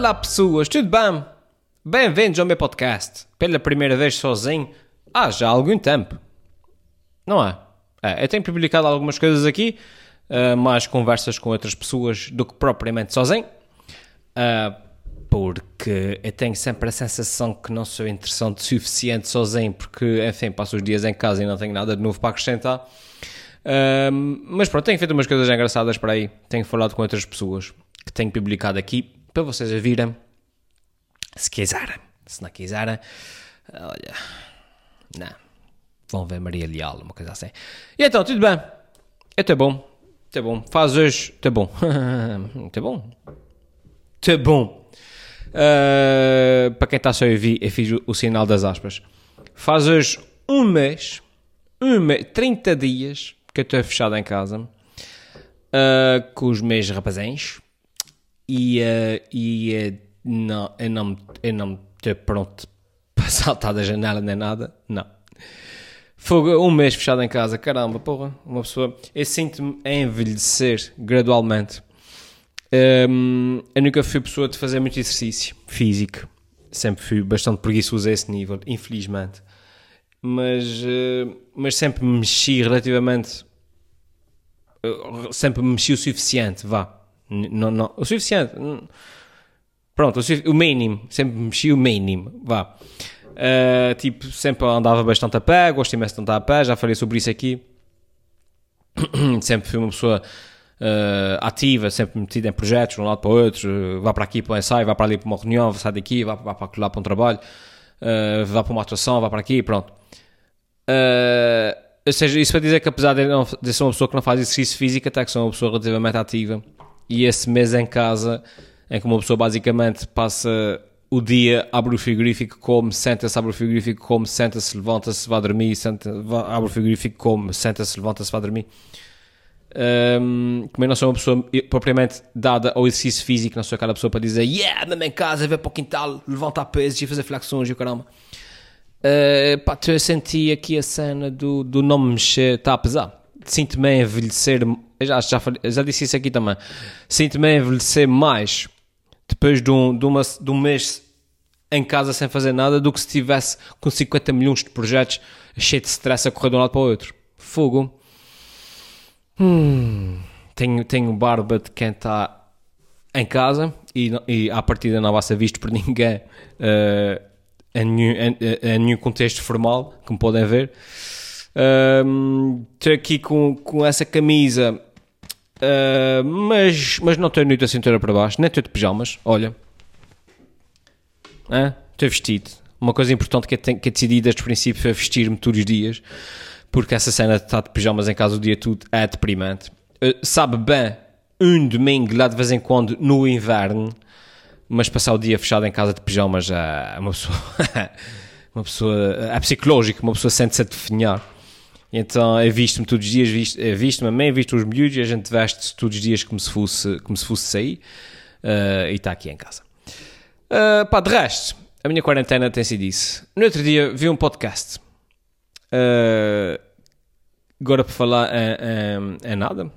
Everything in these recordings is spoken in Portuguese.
Olá pessoas, tudo bem? Bem-vindos ao meu podcast. Pela primeira vez sozinho, há já algum tempo. Não é? é eu tenho publicado algumas coisas aqui, uh, mais conversas com outras pessoas do que propriamente sozinho. Uh, porque eu tenho sempre a sensação que não sou interessante o suficiente sozinho, porque, enfim, passo os dias em casa e não tenho nada de novo para acrescentar. Uh, mas pronto, tenho feito umas coisas engraçadas para aí, tenho falado com outras pessoas que tenho publicado aqui para vocês a virem, se quiserem. Se não quiserem, olha, não, vão ver Maria Leal, uma coisa assim. E então, tudo bem? Está bom, está bom. Faz hoje, está bom, está bom, está bom. Uh, para quem está só a ouvir, eu fiz o, o, sinal das aspas. Faz hoje um mês, um mês, 30 dias que eu estou fechado em casa uh, com os meus rapazens e, uh, e uh, não, eu não, eu não estou pronto para saltar da janela nem nada, não. Fogo, um mês fechado em casa, caramba, porra, uma pessoa. Eu sinto-me a envelhecer gradualmente. Um, eu nunca fui pessoa de fazer muito exercício físico, sempre fui bastante preguiçoso a esse nível, infelizmente. Mas, uh, mas sempre me mexi relativamente. Uh, sempre me mexi o suficiente, vá não, não, o suficiente. Pronto, o, o mínimo. Sempre mexi o mínimo. Vá. Uh, tipo, sempre andava bastante a pé, gosto imenso de andar a pé, já falei sobre isso aqui. sempre fui uma pessoa uh, ativa, sempre metida em projetos, de um lado para o outro. Uh, vá para aqui para um ensaio, vá para ali para uma reunião, sai daqui, vá, vá para lá para um trabalho, uh, vá para uma atuação, vá para aqui, pronto. ou seja, isso para dizer que apesar de, não, de ser uma pessoa que não faz exercício físico, até que sou uma pessoa relativamente ativa e esse mês em casa, em que uma pessoa basicamente passa o dia, abre o frigorífico, come, senta-se, abre o frigorífico, come, senta-se, levanta-se, vai dormir, senta, abre o frigorífico, come, senta-se, levanta-se, vai dormir. Um, eu não sou uma pessoa propriamente dada ao exercício físico, não sou aquela pessoa para dizer yeah, mesmo em casa, ver para o quintal, levantar pesos e fazer flexões e o caramba. Uh, pá, eu senti aqui a cena do, do não me mexer, está a pesar. Sinto-me já, já, já disse isso aqui também, sinto-me a envelhecer mais depois de um, de, uma, de um mês em casa sem fazer nada do que se estivesse com 50 milhões de projetos cheio de stress a correr de um lado para o outro. Fogo. Hum, tenho, tenho barba de quem está em casa e, e à partida não vai ser visto por ninguém uh, em, nenhum, em, em nenhum contexto formal, como podem ver. Um, estou aqui com, com essa camisa Uh, mas, mas não tenho a cintura para baixo, nem estou de pijamas, olha. Estou vestido. Uma coisa importante que eu, tenho, que eu decidi desde o princípio foi vestir-me todos os dias, porque essa cena de estar de pijamas em casa o dia todo é deprimente. Uh, sabe bem, um domingo lá de vez em quando no inverno, mas passar o dia fechado em casa de pijamas é uma pessoa. uma pessoa. é psicológico, uma pessoa sente-se a definhar. Então eu visto-me todos os dias, visto, visto-me a mãe, visto os miúdos e a gente veste todos os dias como se fosse, como se fosse sair uh, e está aqui em casa. Uh, pá, de resto, a minha quarentena tem sido isso. No outro dia vi um podcast. Uh, agora por falar em, nada,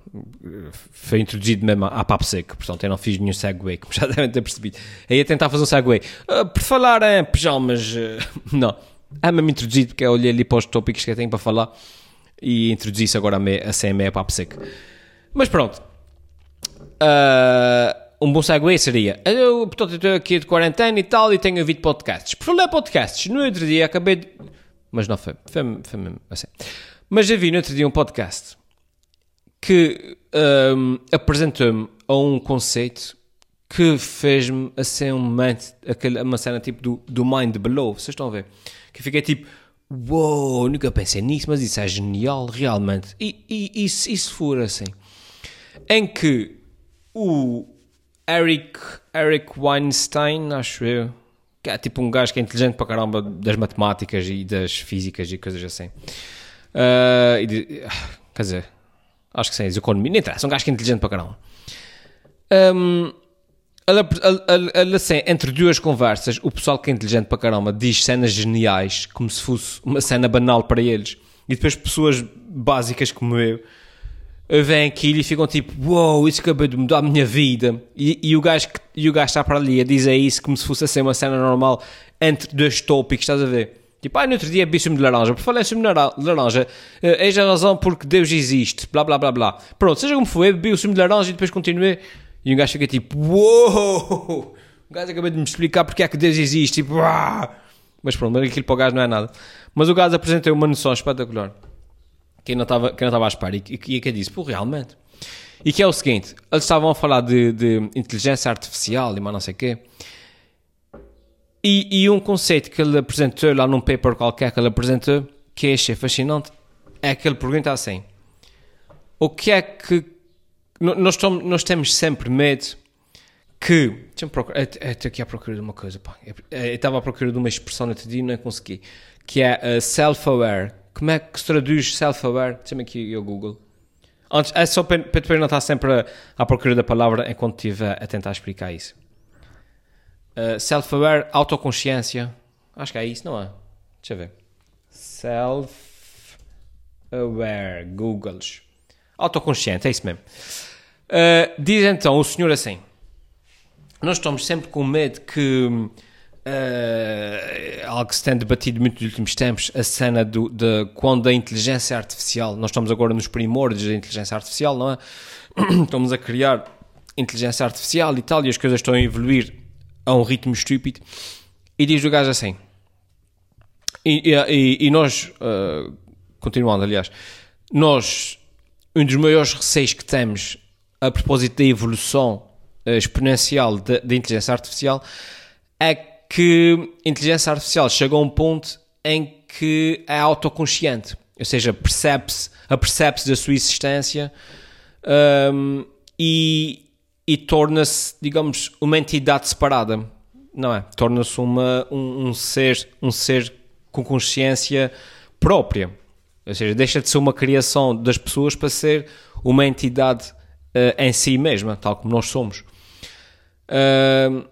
foi introduzido mesmo à papo seco, portanto eu não fiz nenhum segue, como já devem ter percebido. Aí ia tentar fazer um segue. Uh, por falar em pijamas, uh, não, é mesmo introduzido porque eu olhei ali para os tópicos que eu tenho para falar e introduzi-se agora a, me, a CME para a PSEC. Mas pronto. Uh, um bom segue seria. Eu, portanto, estou aqui de quarentena e tal e tenho ouvido podcasts. Por falar podcasts, no outro dia acabei de. Mas não foi. Foi, foi mesmo assim. Mas já vi no outro dia um podcast que um, apresentou-me a um conceito que fez-me assim um momento, uma cena tipo do, do Mind Below. Vocês estão a ver? Que fiquei tipo Uou, nunca pensei nisso, mas isso é genial, realmente. E, e, e, se, e se for assim? Em que o Eric, Eric Weinstein, acho eu, que é tipo um gajo que é inteligente para caramba das matemáticas e das físicas e coisas assim. Uh, de, quer dizer, acho que sim, de economia, nem interessa, um gajo que é inteligente para caramba. Um, assim, entre duas conversas, o pessoal que é inteligente para caramba diz cenas geniais, como se fosse uma cena banal para eles, e depois pessoas básicas como eu vem aquilo e ficam tipo, uou, wow, isso acabou de mudar a minha vida. E, e, o gajo, e o gajo está para ali a dizer isso como se fosse assim uma cena normal entre dois tópicos, estás a ver? Tipo, ah, no outro dia bebi sumo de laranja. Por falar em sumo de laranja, uh, eis a razão porque Deus existe, blá blá blá blá. Pronto, seja como foi, bebi o sumo de laranja e depois continuei. E um gajo fica tipo, uou! O gajo acabou de me explicar porque é que Deus existe. Tipo, uau! Mas pronto, aquilo para o gajo não é nada. Mas o gajo apresentou uma noção espetacular. Que não estava, que não estava à espera. E, e, e que disse, pô, realmente. E que é o seguinte, eles estavam a falar de, de inteligência artificial e mais não sei o quê. E, e, um conceito que ele apresentou lá num paper qualquer que ele apresentou, que achei fascinante, é que ele pergunta assim: o que é que. Nós, nós temos sempre medo que. Deixa-me procurar. Estou aqui à procura de uma coisa. Pá. Estava à procura de uma expressão no outro dia e não consegui. Que é uh, self-aware. Como é que se traduz self-aware? Deixa-me aqui o Google. Antes, é só para, para depois não estar sempre à procura da palavra enquanto estiver a tentar explicar isso. Uh, self-aware, autoconsciência. Acho que é isso, não é? Deixa eu ver. Self-aware, Googles. Autoconsciente, é isso mesmo. Uh, diz então o senhor assim: Nós estamos sempre com medo que. Uh, algo que se tem debatido muito nos últimos tempos, a cena do, de quando a inteligência artificial, nós estamos agora nos primórdios da inteligência artificial, não é? estamos a criar inteligência artificial e tal, e as coisas estão a evoluir a um ritmo estúpido. E diz o gajo assim. E, e, e nós, uh, continuando, aliás, nós, um dos maiores receios que temos a propósito da evolução uh, exponencial da inteligência artificial é que a inteligência artificial chega a um ponto em que é autoconsciente, ou seja, percebe-se, apercebe-se da sua existência um, e, e torna-se, digamos, uma entidade separada, não é? Torna-se uma um, um, ser um ser com consciência própria, ou seja, deixa de ser uma criação das pessoas para ser uma entidade uh, em si mesma, tal como nós somos. Uh,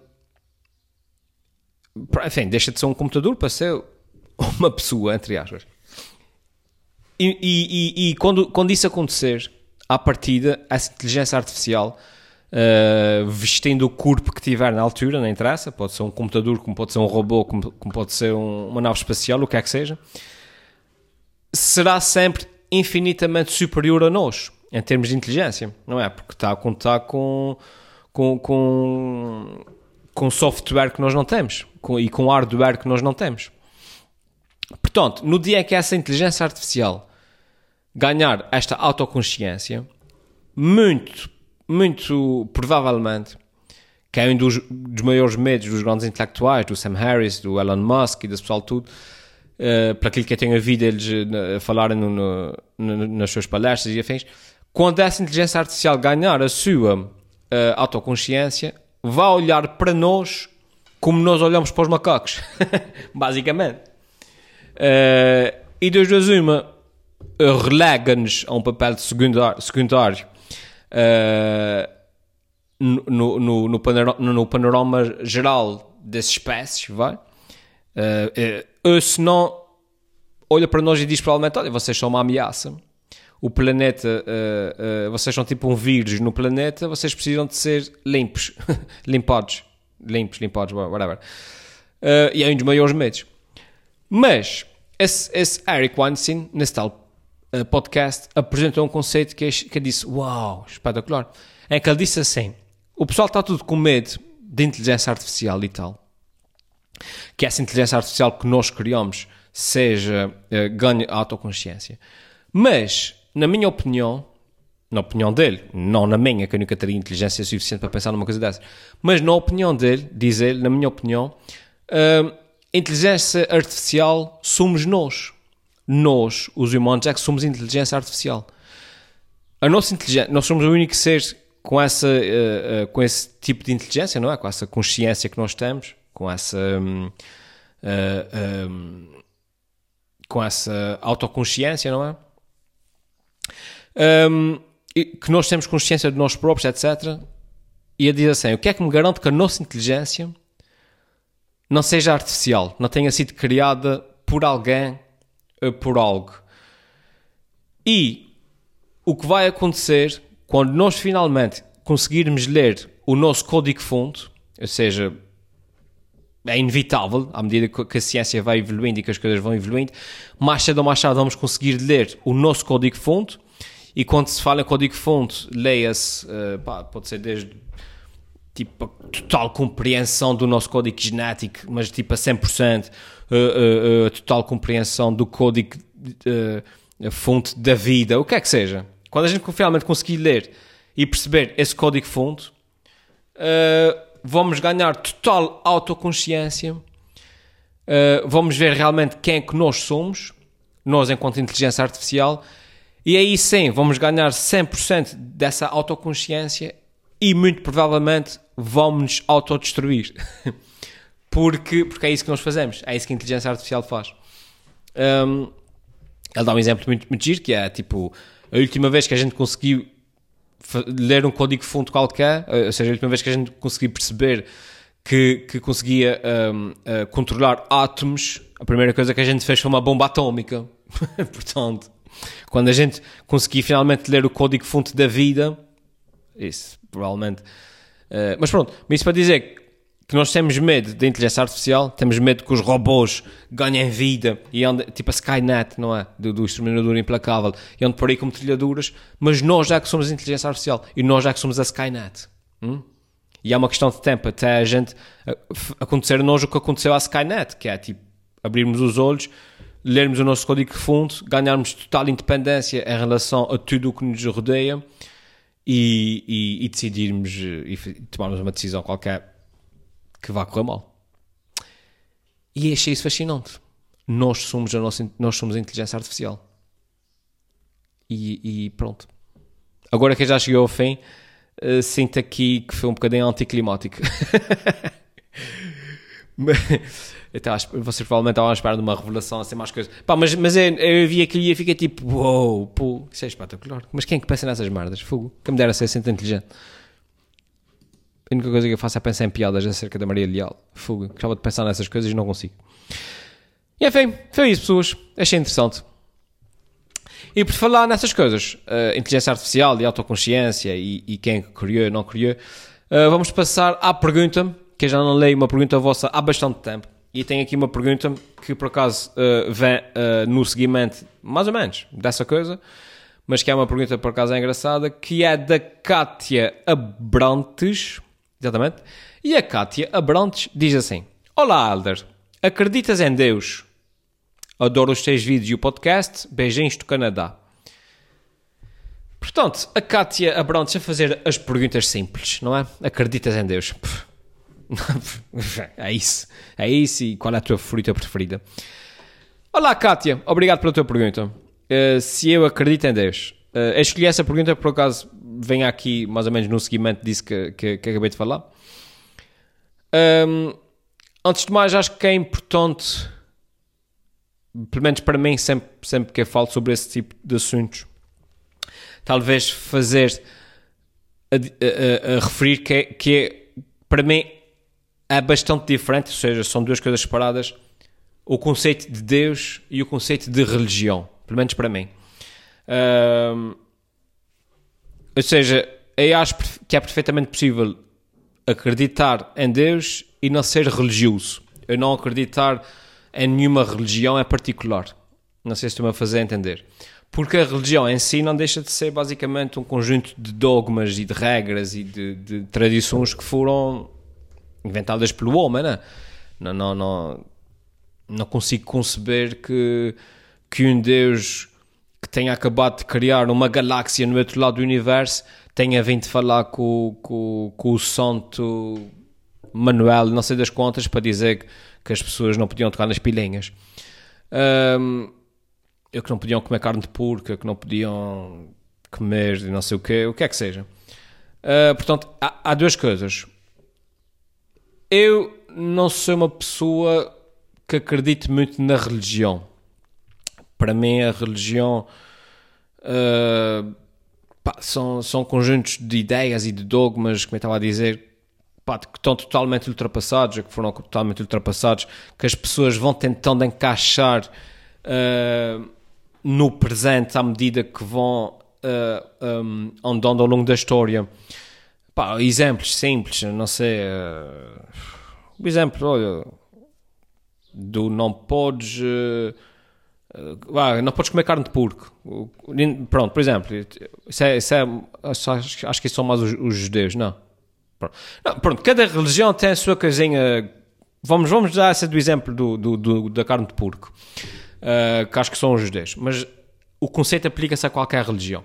enfim, deixa de ser um computador para ser uma pessoa, entre aspas. E, e, e, e quando, quando isso acontecer, à partida, essa inteligência artificial uh, vestindo o corpo que tiver na altura, não interessa, pode ser um computador, como pode ser um robô, como, como pode ser um, uma nave espacial, o que é que seja, será sempre infinitamente superior a nós, em termos de inteligência, não é? Porque está a contar com, com, com, com software que nós não temos com, e com hardware que nós não temos. Portanto, no dia em que essa inteligência artificial ganhar esta autoconsciência, muito muito provavelmente, que é um dos, dos maiores medos dos grandes intelectuais, do Sam Harris, do Elon Musk e desse pessoal tudo, uh, para aquilo que eu tenho ouvido eles uh, falarem no, no, nas suas palestras e afins, quando essa inteligência artificial ganhar a sua uh, autoconsciência, vai olhar para nós como nós olhamos para os macacos, basicamente. Uh, e das duas uma, relega-nos a um papel secundário, secundário uh, no, no, no, panorama, no, panorama, geral das espécies, vai? Uh, uh, se não olha para nós e diz provavelmente, olha, vocês são uma ameaça. O planeta, uh, vocês são tipo um vírus no planeta, vocês precisam de ser limpos, limpados, limpos, limpados, whatever. e é um dos maiores medos. Mas esse, esse Eric Weinstein, nesse tal uh, podcast apresentou um conceito que, que eu disse, uau, espetacular. É que ele disse assim, o pessoal está tudo com medo de inteligência artificial e tal. Que essa inteligência artificial que nós criamos seja, uh, ganhe autoconsciência. Mas, na minha opinião, na opinião dele, não na minha, que eu nunca teria inteligência suficiente para pensar numa coisa dessas, mas na opinião dele, diz ele, na minha opinião, uh, inteligência artificial somos nós nós, os humanos, é que somos inteligência artificial. A nossa inteligência, nós somos o único ser com, essa, uh, uh, com esse tipo de inteligência, não é? Com essa consciência que nós temos, com essa. Uh, eh, com essa autoconsciência, não é? Um, que nós temos consciência de nós próprios, etc. E a dizer assim: o que é que me garante que a nossa inteligência não seja artificial, não tenha sido criada por alguém por algo. E o que vai acontecer quando nós finalmente conseguirmos ler o nosso código-fonte, ou seja, é inevitável, à medida que a ciência vai evoluindo e que as coisas vão evoluindo, mais cedo ou mais tarde vamos conseguir ler o nosso código-fonte, e quando se fala em código-fonte, leia-se, uh, pode ser desde tipo, a total compreensão do nosso código genético, mas tipo a 100%, uh, uh, a total compreensão do código uh, fonte da vida, o que é que seja. Quando a gente finalmente conseguir ler e perceber esse código fonte, uh, vamos ganhar total autoconsciência, uh, vamos ver realmente quem é que nós somos, nós enquanto inteligência artificial, e aí sim vamos ganhar 100% dessa autoconsciência e muito provavelmente vamos nos autodestruir. porque, porque é isso que nós fazemos, é isso que a inteligência artificial faz. Um, ele dá um exemplo muito, muito giro, que é tipo, a última vez que a gente conseguiu ler um código-fonte qualquer, eh, ou seja, a última vez que a gente conseguiu perceber que, que conseguia um, uh, eh, controlar átomos, a primeira coisa que a gente fez foi uma bomba atómica. Portanto, quando a gente conseguia finalmente ler o código-fonte da vida, isso provavelmente. Uh, mas pronto, mas isso para dizer que nós temos medo da inteligência artificial, temos medo que os robôs ganhem vida e andem, tipo a Skynet, não é? Do, do exterminador implacável, e andam por aí como trilhaduras, mas nós já que somos a inteligência artificial e nós já que somos a Skynet. Hum? E é uma questão de tempo até a gente acontecer a nós o que aconteceu à Skynet, que é tipo abrirmos os olhos, lermos o nosso código fonte, ganharmos total independência em relação a tudo o que nos rodeia e, e, e decidirmos e tomarmos uma decisão qualquer que vá correr mal. E achei isso fascinante. Nós somos a, nossa, nós somos a inteligência artificial. E, e pronto. Agora que já cheguei ao fim, uh, sinto aqui que foi um bocadinho anticlimático. então, vocês provavelmente estavam à espera de uma revelação, assim, mais coisas. Pá, mas, mas eu, eu vi aquilo e fiquei tipo, uou, wow, pô, isso é espetacular. Mas quem é que pensa nessas merdas? Fogo. Que me dera ser assim tão inteligente. A única coisa que eu faço é pensar em piadas acerca da Maria Leal. Fuga. Gostava de pensar nessas coisas e não consigo. E enfim, foi isso, pessoas. Achei interessante. E por falar nessas coisas, uh, inteligência artificial e autoconsciência e, e quem criou não criou, uh, vamos passar à pergunta, que eu já não leio uma pergunta vossa há bastante tempo. E tenho aqui uma pergunta que por acaso uh, vem uh, no seguimento, mais ou menos, dessa coisa, mas que é uma pergunta por acaso é engraçada, que é da Kátia Abrantes. Exatamente. E a Kátia Abrantes diz assim: Olá, Alder. Acreditas em Deus? Adoro os teus vídeos e o podcast. Beijinhos do Canadá. Portanto, a Kátia Abrantes a fazer as perguntas simples, não é? Acreditas em Deus? é isso. É isso. E qual é a tua fruta preferida? Olá, Kátia. Obrigado pela tua pergunta. Uh, se eu acredito em Deus. Uh, escolhi essa pergunta por acaso vem aqui mais ou menos no seguimento disso que, que, que acabei de falar. Um, antes de mais, acho que é importante, pelo menos para mim, sempre, sempre que eu falo sobre esse tipo de assuntos, talvez fazer a, a, a referir que, é, que é, para mim é bastante diferente, ou seja, são duas coisas separadas, o conceito de Deus e o conceito de religião, pelo menos para mim. Um, ou seja, eu acho que é perfeitamente possível acreditar em Deus e não ser religioso. Eu não acreditar em nenhuma religião em particular. Não sei se estou-me a fazer entender. Porque a religião em si não deixa de ser basicamente um conjunto de dogmas e de regras e de, de tradições que foram inventadas pelo homem, né? não, não, não, não consigo conceber que, que um Deus tenha acabado de criar uma galáxia no outro lado do universo tenha vindo falar com, com, com o santo Manuel, não sei das contas, para dizer que, que as pessoas não podiam tocar nas pilinhas. Um, que não podiam comer carne de porco, que não podiam comer não sei o que, o que é que seja. Uh, portanto, há, há duas coisas. Eu não sou uma pessoa que acredite muito na religião para mim a religião uh, pá, são, são conjuntos de ideias e de dogmas, como eu estava a dizer, pá, que estão totalmente ultrapassados, que foram totalmente ultrapassados, que as pessoas vão tentando encaixar uh, no presente à medida que vão uh, um, andando ao longo da história. Pá, exemplos simples, não sei. Uh, exemplo, olha, do não podes. Uh, uh, não podes comer carne de porco. Pronto, por exemplo, isso é, isso é, acho, acho que são mais os, os judeus, não. Pronto. não. Pronto, cada religião tem a sua casinha. Vamos, vamos dar essa do exemplo do, do, do da carne de porco, uh, que acho que são os judeus. Mas o conceito aplica-se a qualquer religião.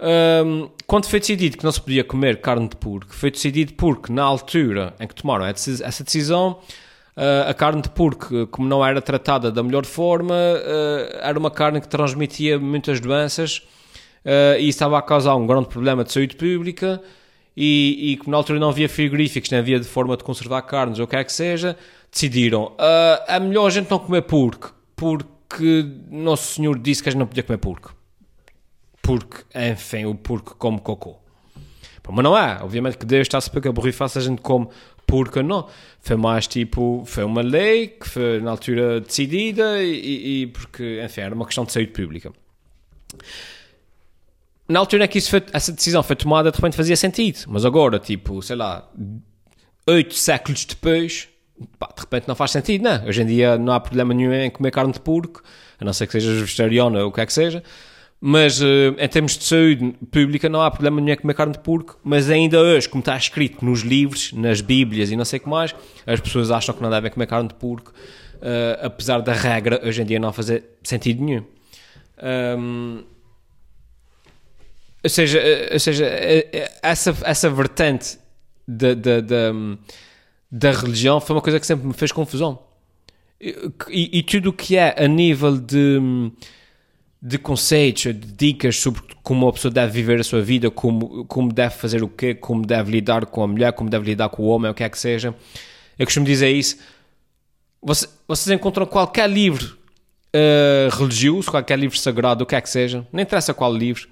Um, quando foi decidido que não se podia comer carne de porco, foi decidido porque, na altura em que tomaram essa decisão, a carne de porco, como não era tratada da melhor forma, uh, era uma carne que transmitia muitas doenças uh, e estava a causar um grande problema de saúde pública. E, e como na altura não havia frigoríficos, nem havia de forma de conservar carnes ou o que é que seja, decidiram: é melhor a gente não comer porco, porque Nosso Senhor disse que a gente não podia comer porco porque, enfim, o porco come cocô. Mas não é, obviamente que Deus está-se para que a borrifa a gente come porco, não. Foi mais tipo, foi uma lei que foi na altura decidida e, e porque, enfim, era uma questão de saúde pública. Na altura em que foi, essa decisão foi tomada, de repente fazia sentido, mas agora, tipo, sei lá, oito séculos depois, pá, de repente não faz sentido, não. Hoje em dia não há problema nenhum em comer carne de porco, a não ser que sejas vegetariano ou o que é que seja. Mas uh, em termos de saúde pública não há problema nenhum em comer carne de porco, mas ainda hoje, como está escrito nos livros, nas bíblias e não sei o que mais, as pessoas acham que não devem comer carne de porco, uh, apesar da regra hoje em dia não fazer sentido nenhum. Um, ou seja, eh, ou seja essa, essa vertente da, da, da, da religião foi uma coisa que sempre me fez confusão. E, e, e tudo o que é a nível de de conceitos, de dicas sobre como uma pessoa deve viver a sua vida, como, como deve fazer o quê, como deve lidar com a mulher, como deve lidar com o homem, o que é que seja. Eu costumo dizer isso. Vocês, vocês encontram qualquer livro uh, religioso, qualquer livro sagrado, o que é que seja, não interessa qual livro,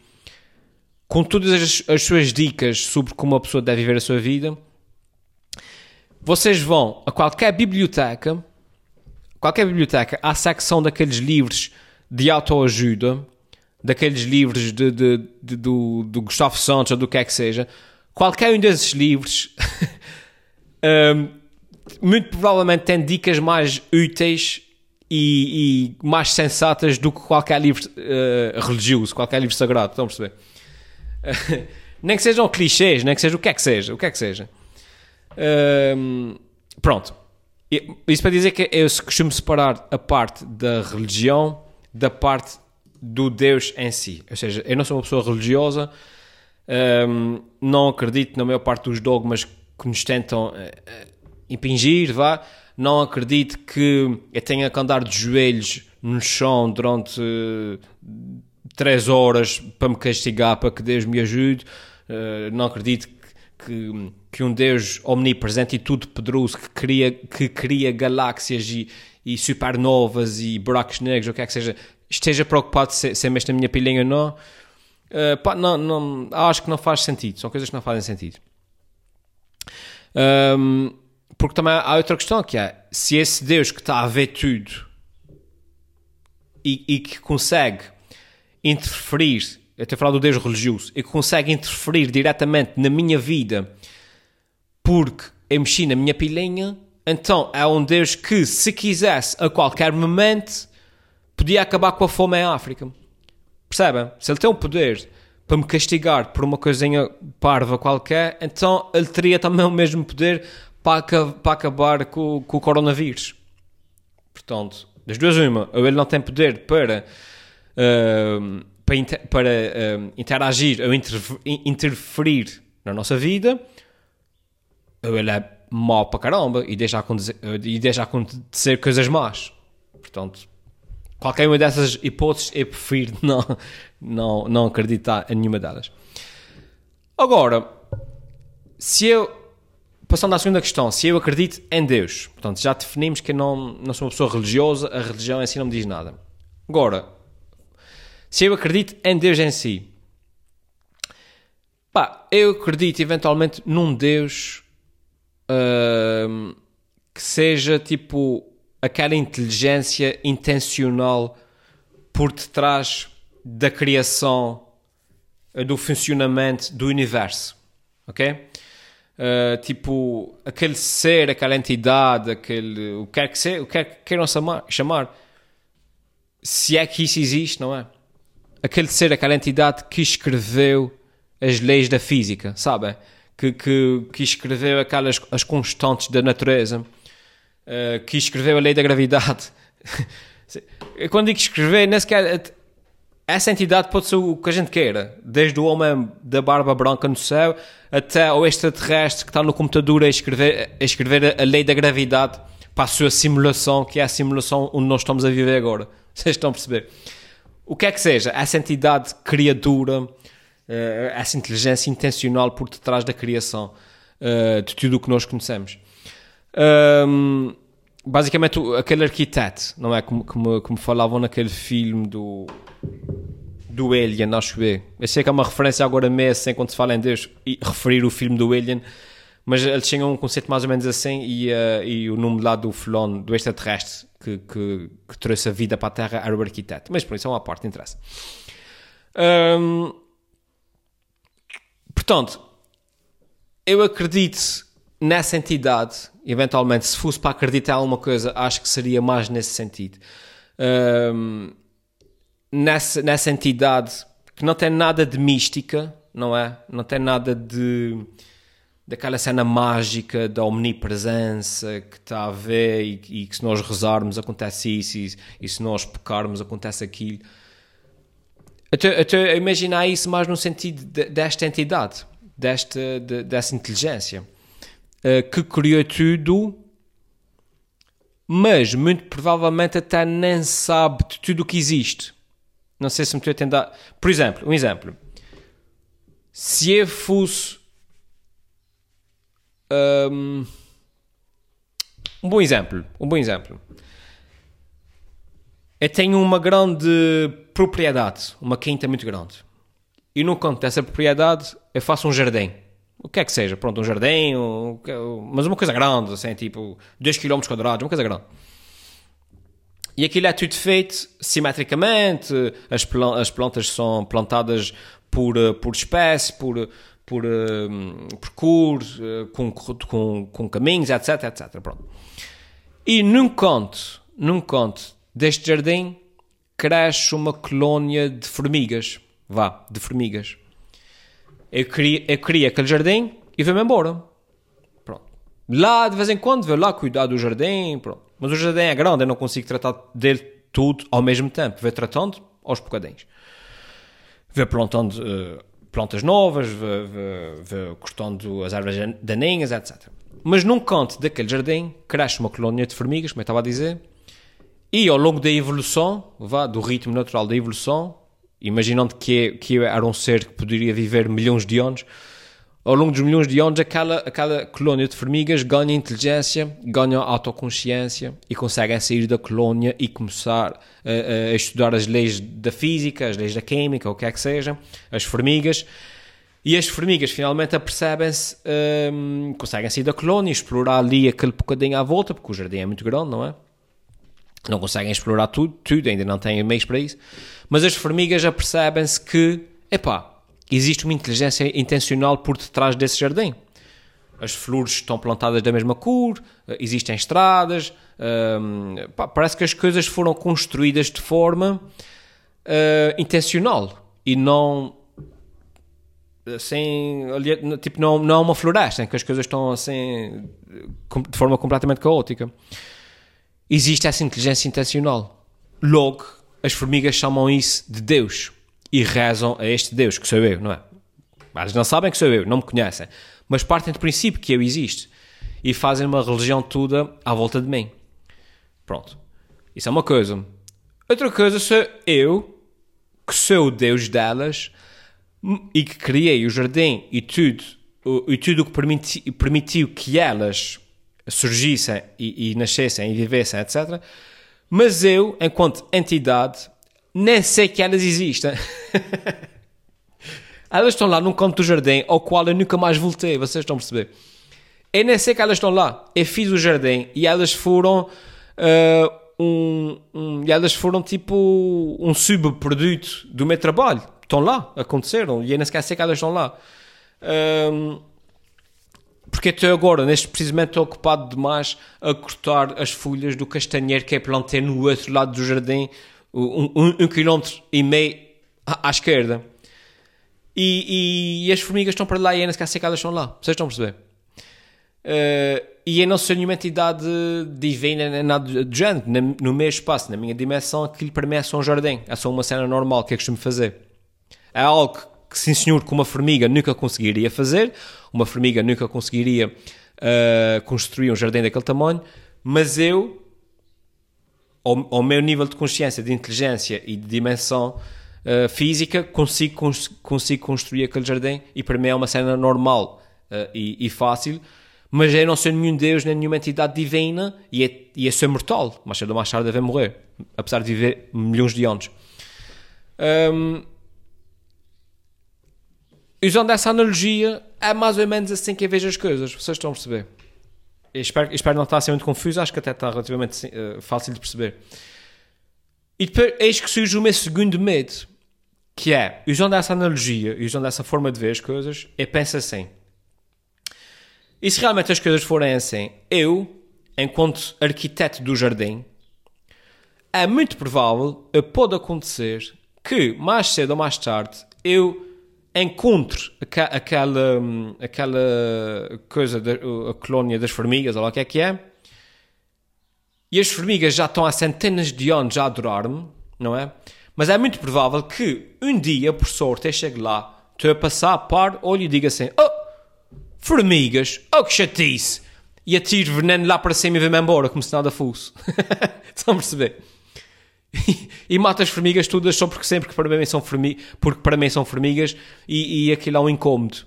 com todas as, as suas dicas sobre como uma pessoa deve viver a sua vida, vocês vão a qualquer biblioteca, qualquer biblioteca, há secção daqueles livros de autoajuda, daqueles livros de, de, de, do, do Gustavo Santos ou do que é que seja, qualquer um desses livros um, muito provavelmente tem dicas mais úteis e, e, mais sensatas do que qualquer livro uh, religioso, qualquer livro sagrado, estão a perceber? Nem que sejam clichês, nem que seja o que é que seja, o que é que seja. Um, pronto. Isso para dizer que eu costumo separar a parte da religião da parte do Deus em si. Ou seja, eu não sou uma pessoa religiosa, um, não acredito na maior parte dos dogmas que nos tentam uh, impingir, vá. Não acredito que eu tenha que andar de joelhos no chão durante uh, três horas para me castigar, para que Deus me ajude. Uh, não acredito que, que, um Deus omnipresente e tudo poderoso que cria, que cria galáxias e, e supernovas e buracos negros, o que é que seja, esteja preocupado se, se é mesmo na minha pilhinha ou não, uh, pá, não, não, acho que não faz sentido. São coisas que não fazem sentido. Um, porque também há outra questão que é, se esse Deus que está a ver tudo e, e que consegue interferir, eu a falar do Deus religioso, e que consegue interferir diretamente na minha vida porque eu mexi na minha pilinha, então é um Deus que, se quisesse a qualquer momento, podia acabar com a fome em África. Percebem? Se ele tem o poder para me castigar por uma coisinha parva qualquer, então ele teria também o mesmo poder para, para acabar com, com, o coronavírus. Portanto, das duas uma, ou ele não tem poder para, uh, para, inter, para uh, interagir ou interferir na nossa vida, ele é mau para caramba e deixa acontecer, e deixa acontecer coisas más. Portanto, qualquer uma dessas hipóteses eu prefiro não, não, não acreditar em nenhuma delas. Agora, se eu, passando à segunda questão, se eu acredito em Deus, portanto, já definimos que eu não, não sou uma pessoa religiosa, a religião em si não me diz nada. Agora, se eu acredito em Deus em si, pá, eu acredito eventualmente num Deus que seja tipo aquela inteligência intencional por detrás da criação do funcionamento do universo, ok? Uh, tipo, aquele ser, aquela entidade, aquele, o que quer que seja, o que quer que queiram chamar, chamar, se é que isso existe, não é? Aquele ser, aquela entidade que escreveu as leis da física, sabe? Que, que, que escreveu aquelas as constantes da natureza, uh, que escreveu a lei da gravidade. Quando digo escrever, nem sequer essa entidade pode ser o que a gente queira, desde o homem da barba branca no céu até o extraterrestre que está no computador a escrever, a escrever a lei da gravidade para a sua simulação, que é a simulação onde nós estamos a viver agora. Vocês estão a perceber? O que é que seja, essa entidade criadora, eh, essa inteligência intencional por detrás da criação eh, de tudo o que nós conhecemos. basicamente, aquele arquiteto, não é? Como, como, como falavam naquele filme do do Alien, acho eu. Eu sei que é uma referência agora mesmo, sem quando se fala em Deus, e referir o filme do Alien, mas eles tinham um conceito mais ou menos assim, e, uh, e o nome lá do fulano, do extraterrestre, que, que, que, trouxe a vida para a Terra, era o arquiteto. Mas por isso é uma parte, interessa. Um, portanto, eu acredito nessa entidade, eventualmente, se fosse para acreditar em alguma coisa, acho que seria mais nesse sentido. Um, nessa, nessa entidade que não tem nada de mística, não é? Não tem nada de daquela cena mágica da omnipresença que está a ver e, e, que se nós rezarmos acontece isso e, e se nós pecarmos acontece aquilo. Até, até imaginar isso mais no sentido de, desta entidade, desta, de, dessa inteligência uh, que criou tudo, mas muito provavelmente até nem sabe de tudo o que existe. Não sei se me estou a tentar. Por exemplo, um exemplo. Se eu fosse. Um, um bom exemplo. Um bom exemplo. Eu tenho uma grande propriedade, uma quinta muito grande. E no canto dessa propriedade eu faço um jardim. O que é que seja, pronto, um jardim, um, mas uma coisa grande, assim, tipo 2 km quadrados, uma coisa grande. E aquilo é tudo feito simetricamente, as, as plantas são plantadas por, eh, por espécie, por, por, um, por uh, com, com, com caminhos, etc, etc. Pronto. E num canto, num canto deste jardim, cresce uma colónia de formigas. Vá, de formigas. Eu queria, eu queria aquele jardim e vou-me embora. Pronto. Lá, de vez em quando, vou lá cuidar do jardim, pronto. Mas o jardim é grande, eu não consigo tratar dele tudo ao mesmo tempo. Vou tratando aos bocadinhos. Vou plantando uh, plantas novas, vou, vou, vou cortando as árvores daninhas, etc. Mas num canto daquele jardim cresce uma colónia de formigas, como eu estava a dizer, e ao longo da evolução, vá, do ritmo natural da evolução, imaginando que, que era um ser que poderia viver milhões de anos, ao longo dos milhões de anos, aquela, aquela colónia de formigas ganha inteligência, ganha autoconsciência e conseguem sair da colónia e começar a, a, estudar as leis da física, as leis da química, o que é que seja, as formigas. E as formigas finalmente apercebem-se, um, conseguem sair da colónia, explorar ali aquele bocadinho à volta, porque o jardim é muito grande, não é? Não conseguem explorar tudo, tudo, ainda não têm meios para isso. Mas as formigas apercebem-se que, epá, existe uma inteligência intencional por detrás desse jardim. As flores estão plantadas da mesma cor, eh, existem estradas, hum, pá, parece que as coisas foram construídas de forma uh, intencional e não assim, tipo, não, não é uma floresta em que as coisas estão assim de forma completamente caótica. Existe essa inteligência intencional. Logo, as formigas chamam isso de Deus e rezam a este Deus, que sou eu, não é? Eles não sabem que sou eu, não me conhecem, mas partem do princípio que eu existo e fazem uma religião toda à volta de mim. Pronto. Isso é uma coisa. Outra coisa sou eu, que sou o Deus delas e que criei o jardim e tudo, e tudo o que permiti, permitiu que elas surgissem e, e nascessem e vivessem, etc. Mas eu, enquanto entidade, nem sei que elas existem. elas estão lá num canto do jardim ao qual eu nunca mais voltei, vocês estão a perceber? Eu nem sei que elas estão lá. Eu fiz o jardim e elas foram uh, um, um, e elas foram tipo um subproduto do meu trabalho. estão lá, aconteceram, e ainda se esquecer que elas estão lá. Um, porque até agora, neste precisamente, estou ocupado demais a cortar as folhas do castanheiro que é plantado no outro lado do jardim, um, um, um quilómetro e meio à, à esquerda. E, e, e, as formigas estão para lá e que elas estão lá. Vocês estão a perceber? Uh, e eu não sou nenhuma entidade divina nada do género. No meu espaço, na minha dimensão, aquilo para mim é só um jardim. É só uma cena normal que eu costumo fazer. É algo que, sim senhor, que uma formiga nunca conseguiria fazer. Uma formiga nunca conseguiria uh, construir um jardim daquele tamanho. Mas eu, ao, ao meu nível de consciência, de inteligência e de dimensão uh, física, consigo, cons consigo construir aquele jardim. E para mim é uma cena normal e, e fácil mas eu não sou nenhum Deus nem nenhuma entidade divina e é, e é ser mortal, mas cedo ou mais tarde deve morrer, apesar de viver milhões de anos. Um, usando essa analogia, é mais ou menos assim que eu vejo as coisas, vocês estão a perceber? Eu espero, espero não estar a ser muito confuso, acho que até está relativamente uh, fácil de perceber. E depois, eis que surge o meu segundo medo, que é, usando essa analogia, usando essa forma de ver as coisas, eu penso assim, e se realmente as coisas forem assim, eu, enquanto arquiteto do jardim, é muito provável, pode acontecer, que mais cedo ou mais tarde eu encontre aquela, aquela coisa, da, a colónia das formigas, ou lá o que é que é, e as formigas já estão há centenas de anos a adorar-me, não é? Mas é muito provável que um dia, por sorte, eu chegue lá, estou a passar, par, olho e diga assim: Oh, Formigas, oh que chatice! E atiro veneno lá para cima e vem-me embora, como se nada fosse. Estão a perceber? E, e mata as formigas todas só porque sempre que para mim são formigas, porque para mim são formigas e, e aquilo é um incómodo.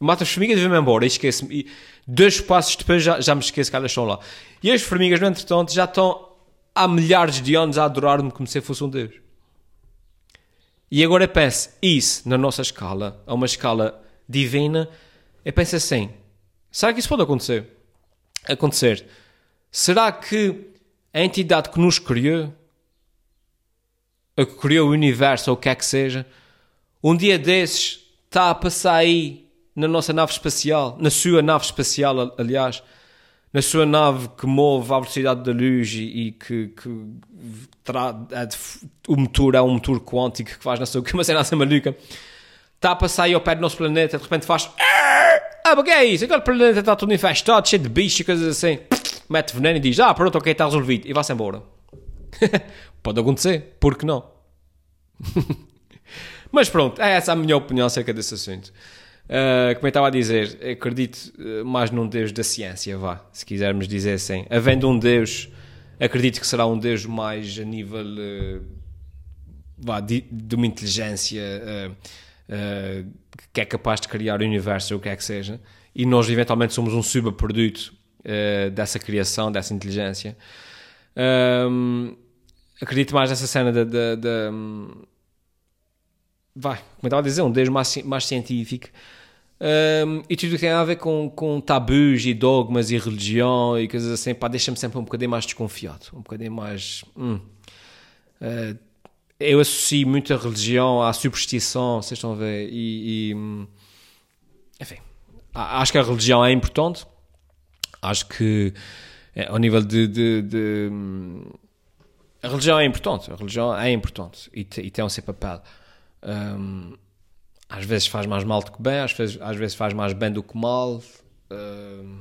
Mata as formigas e vem-me embora e esqueço-me. Dois passos depois já, já me esqueço que elas estão lá. E as formigas, no entretanto, já estão há milhares de anos a adorar-me como se eu fosse um Deus. E agora penso, isso na nossa escala, a uma escala divina, eu penso assim: será que isso pode acontecer? Acontecer. Será que a entidade que nos criou, a que criou o universo ou o que é que seja, um dia desses está a passar aí na nossa nave espacial, na sua nave espacial, aliás, na sua nave que move à velocidade da luz e, e que, que é de, o motor é um motor quântico que faz na sua, que uma cena assim maluca, está a passar aí ao pé do nosso planeta, de repente faz ah, porque é isso? Aquele planeta está todo infestado, cheio de bichos e coisas assim. Mete veneno e diz: Ah, pronto, ok, está resolvido. E vai-se embora. Pode acontecer, por que não? Mas pronto, é essa a minha opinião acerca desse assunto. Uh, como eu estava a dizer, acredito ah, mais num Deus da ciência, vá, se quisermos dizer assim. Havendo um Deus, acredito que será um Deus mais a nível uh, vá, de, de, uma inteligência. Uh, que é capaz de criar o universo ou o que é que seja, e nós eventualmente somos um subproduto dessa criação, dessa inteligência. Um, acredito mais nessa cena da. De, um, vai, como estava a dizer, um Deus mais, mais científico. Um, e tudo que tem a ver com, com tabus e dogmas e religião e coisas assim, pá, deixa-me sempre um bocadinho mais desconfiado, um bocadinho mais. Hum, uh, eu associo muito a religião à superstição, vocês estão a ver, e, e enfim, acho que a religião é importante, acho que é, ao nível de, de, de, a religião é importante, a religião é importante e, e tem o seu papel. Um, às vezes faz mais mal do que bem, às vezes, às vezes faz mais bem do que mal. Um,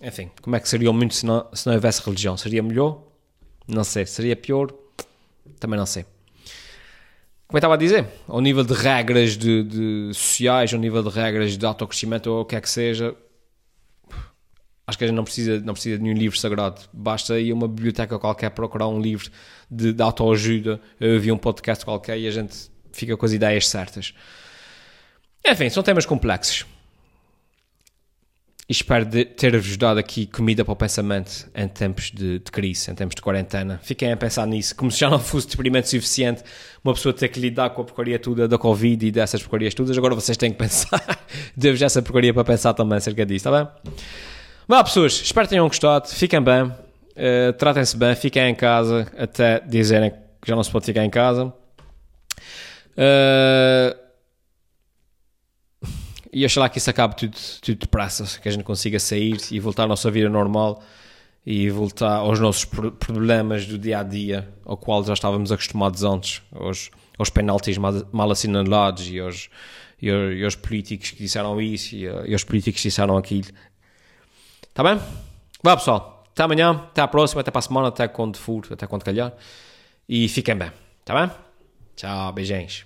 enfim, como é que seria o mundo se não, se não houvesse religião? Seria melhor? Não sei. Seria pior? Também não sei como eu estava a dizer, ao nível de regras de, de sociais, ao nível de regras de autocrescimento ou o que é que seja, acho que a gente não precisa, não precisa de nenhum livro sagrado. Basta ir a uma biblioteca qualquer procurar um livro de, de autoajuda, eu vi um podcast qualquer e a gente fica com as ideias certas. Enfim, são temas complexos. E espero ter-vos dado aqui comida para o pensamento em tempos de, de, crise, em tempos de quarentena. Fiquem a pensar nisso, como se já não fosse experimento suficiente uma pessoa ter que lidar com a porcaria toda da Covid e dessas porcarias todas. Agora vocês têm que pensar, devo essa porcaria para pensar também acerca disso, está bem? Vá, pessoas, espero que tenham gostado. Fiquem bem, uh, tratem-se bem, fiquem em casa até dizerem que já não se pode ficar em casa. Uh, e oxalá que isso acabe tudo, tudo depressa, que a gente consiga sair e voltar à nossa vida normal e voltar aos nossos problemas do dia a dia, ao qual já estávamos acostumados antes, aos, aos penaltis mal, mal assinalados e aos, e, aos, e aos, políticos que disseram isso e, e aos políticos que disseram aquilo. Está bem? Vá pessoal, até amanhã, até à próxima, até para a semana, até quando for, até quando calhar. E fiquem bem, está bem? Tchau, beijinhos.